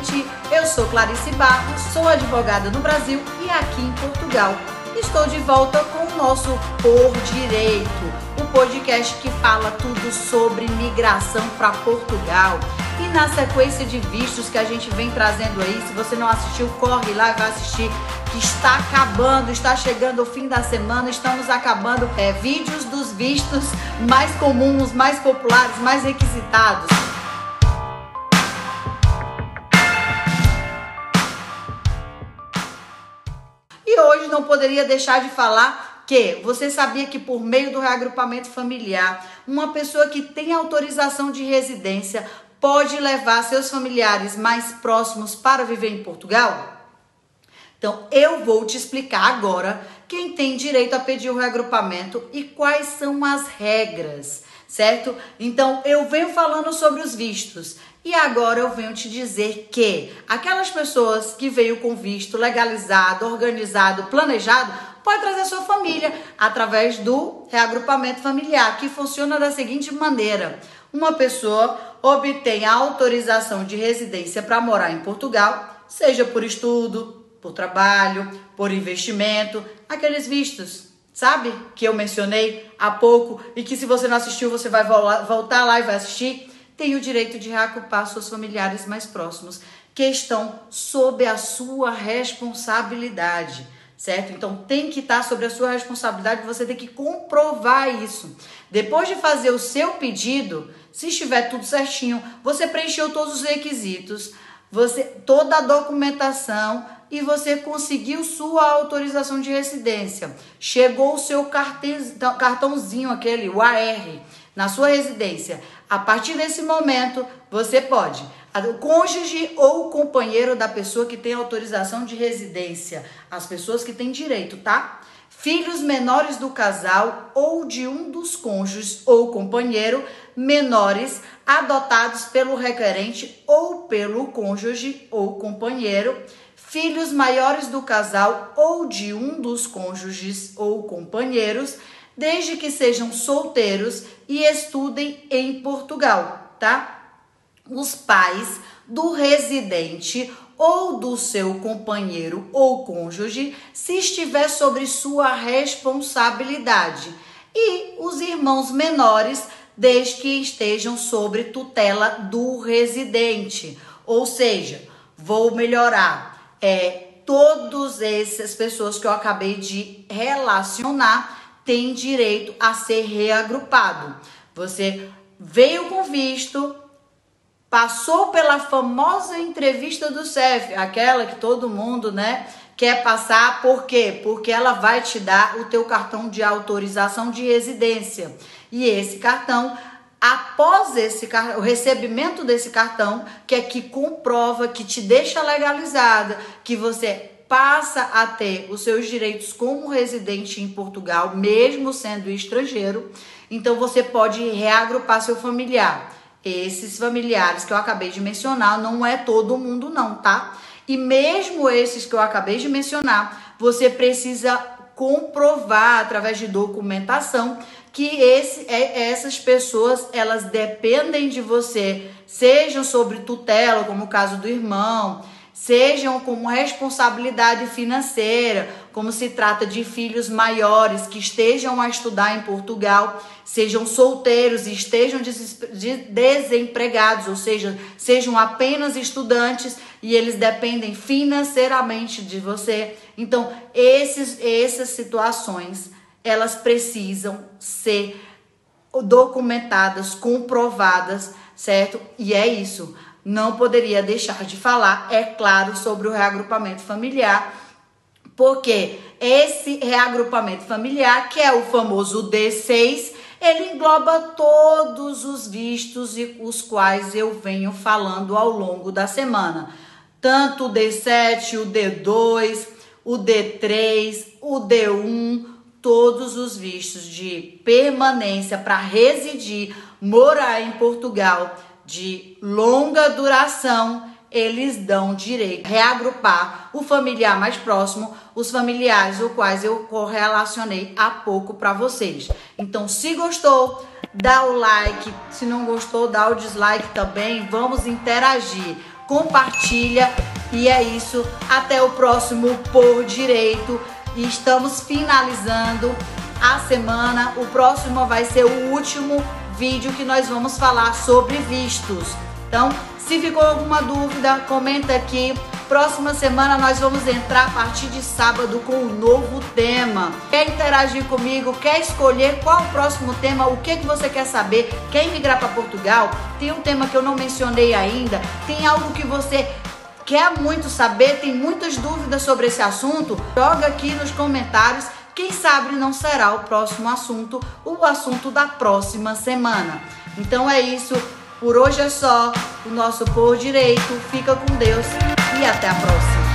Gente! Eu sou Clarice Barros, sou advogada no Brasil e aqui em Portugal. Estou de volta com o nosso Por Direito, o podcast que fala tudo sobre migração para Portugal. E na sequência de vistos que a gente vem trazendo aí, se você não assistiu, corre lá e vai assistir, que está acabando, está chegando o fim da semana, estamos acabando é, vídeos dos vistos mais comuns, mais populares, mais requisitados. Hoje não poderia deixar de falar que você sabia que por meio do reagrupamento familiar, uma pessoa que tem autorização de residência pode levar seus familiares mais próximos para viver em Portugal? Então, eu vou te explicar agora quem tem direito a pedir o reagrupamento e quais são as regras, certo? Então, eu venho falando sobre os vistos. E agora eu venho te dizer que aquelas pessoas que veio com visto legalizado, organizado, planejado, pode trazer sua família através do reagrupamento familiar, que funciona da seguinte maneira: uma pessoa obtém a autorização de residência para morar em Portugal, seja por estudo, por trabalho, por investimento, aqueles vistos sabe? Que eu mencionei há pouco e que se você não assistiu, você vai voltar lá e vai assistir tem o direito de reagrupar seus familiares mais próximos, que estão sob a sua responsabilidade, certo? Então tem que estar sobre a sua responsabilidade, você tem que comprovar isso. Depois de fazer o seu pedido, se estiver tudo certinho, você preencheu todos os requisitos, você toda a documentação e você conseguiu sua autorização de residência. Chegou o seu cartãozinho aquele, o AR na sua residência. A partir desse momento, você pode, o cônjuge ou o companheiro da pessoa que tem autorização de residência, as pessoas que têm direito, tá? Filhos menores do casal ou de um dos cônjuges ou companheiro menores adotados pelo requerente ou pelo cônjuge ou companheiro, filhos maiores do casal ou de um dos cônjuges ou companheiros desde que sejam solteiros e estudem em Portugal, tá? Os pais do residente ou do seu companheiro ou cônjuge, se estiver sobre sua responsabilidade, e os irmãos menores, desde que estejam sobre tutela do residente. Ou seja, vou melhorar. É, todas essas pessoas que eu acabei de relacionar tem direito a ser reagrupado. Você veio com visto, passou pela famosa entrevista do CEF, aquela que todo mundo, né, quer passar, por quê? Porque ela vai te dar o teu cartão de autorização de residência. E esse cartão após esse o recebimento desse cartão, que é que comprova, que te deixa legalizada, que você passa a ter os seus direitos como residente em Portugal, mesmo sendo estrangeiro. Então você pode reagrupar seu familiar. Esses familiares que eu acabei de mencionar não é todo mundo não, tá? E mesmo esses que eu acabei de mencionar, você precisa comprovar através de documentação que esse, é, essas pessoas elas dependem de você, sejam sobre tutela, como o caso do irmão, sejam como responsabilidade financeira, como se trata de filhos maiores que estejam a estudar em Portugal, sejam solteiros e estejam desempregados, ou seja, sejam apenas estudantes e eles dependem financeiramente de você. Então, esses, essas situações, elas precisam ser documentadas, comprovadas, certo? E é isso não poderia deixar de falar, é claro, sobre o reagrupamento familiar, porque esse reagrupamento familiar, que é o famoso D6, ele engloba todos os vistos e os quais eu venho falando ao longo da semana. Tanto o D7, o D2, o D3, o D1, todos os vistos de permanência para residir, morar em Portugal de longa duração, eles dão direito a reagrupar o familiar mais próximo, os familiares os quais eu correlacionei há pouco para vocês. Então, se gostou, dá o like, se não gostou, dá o dislike também. Vamos interagir. compartilha e é isso. Até o próximo Por Direito. Estamos finalizando a semana. O próximo vai ser o último vídeo que nós vamos falar sobre vistos. Então, se ficou alguma dúvida, comenta aqui. Próxima semana nós vamos entrar a partir de sábado com um novo tema. Quer interagir comigo? Quer escolher qual o próximo tema? O que, que você quer saber? Quer migrar para Portugal? Tem um tema que eu não mencionei ainda? Tem algo que você quer muito saber? Tem muitas dúvidas sobre esse assunto? Joga aqui nos comentários. Quem sabe não será o próximo assunto, o assunto da próxima semana. Então é isso. Por hoje é só. O nosso Por Direito. Fica com Deus e até a próxima.